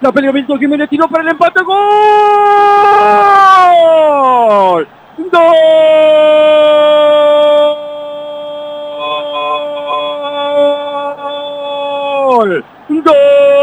La pelea Milton Jiménez tiró para el empate. ¡Gol! ¡Gol! ¡Gol!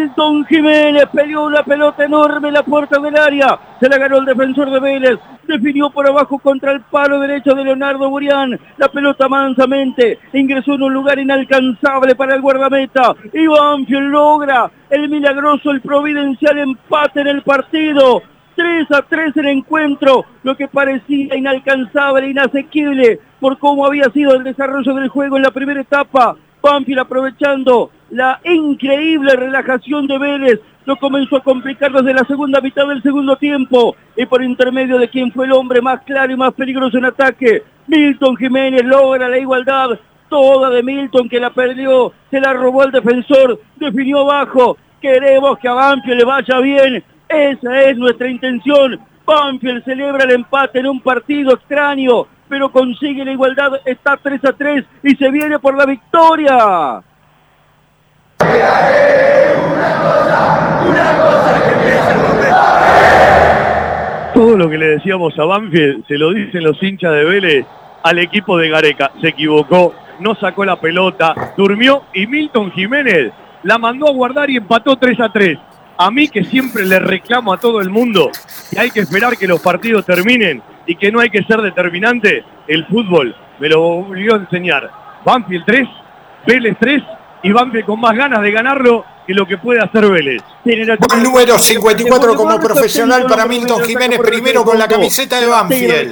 Milton Jiménez peleó una pelota enorme en la puerta del área. Se la ganó el defensor de Vélez. Definió por abajo contra el palo derecho de Leonardo Burián. La pelota mansamente ingresó en un lugar inalcanzable para el guardameta. Y Banfield logra el milagroso, el providencial empate en el partido. 3 a 3 el encuentro, lo que parecía inalcanzable, inasequible por cómo había sido el desarrollo del juego en la primera etapa. Banfield aprovechando la increíble relajación de Vélez, lo comenzó a complicar desde la segunda mitad del segundo tiempo y por intermedio de quien fue el hombre más claro y más peligroso en ataque, Milton Jiménez logra la igualdad, toda de Milton que la perdió, se la robó al defensor, definió abajo, queremos que a Banfield le vaya bien, esa es nuestra intención. Banfield celebra el empate en un partido extraño, pero consigue la igualdad, está 3 a 3 y se viene por la victoria. Todo lo que le decíamos a Banfield se lo dicen los hinchas de Vélez al equipo de Gareca. Se equivocó, no sacó la pelota, durmió y Milton Jiménez la mandó a guardar y empató 3 a 3. A mí que siempre le reclamo a todo el mundo que hay que esperar que los partidos terminen y que no hay que ser determinante, el fútbol me lo obligó a enseñar. Banfield 3, Vélez 3 y Banfield con más ganas de ganarlo que lo que puede hacer Vélez. Buen número 54 como profesional para Milton Jiménez, primero con la camiseta de Banfield.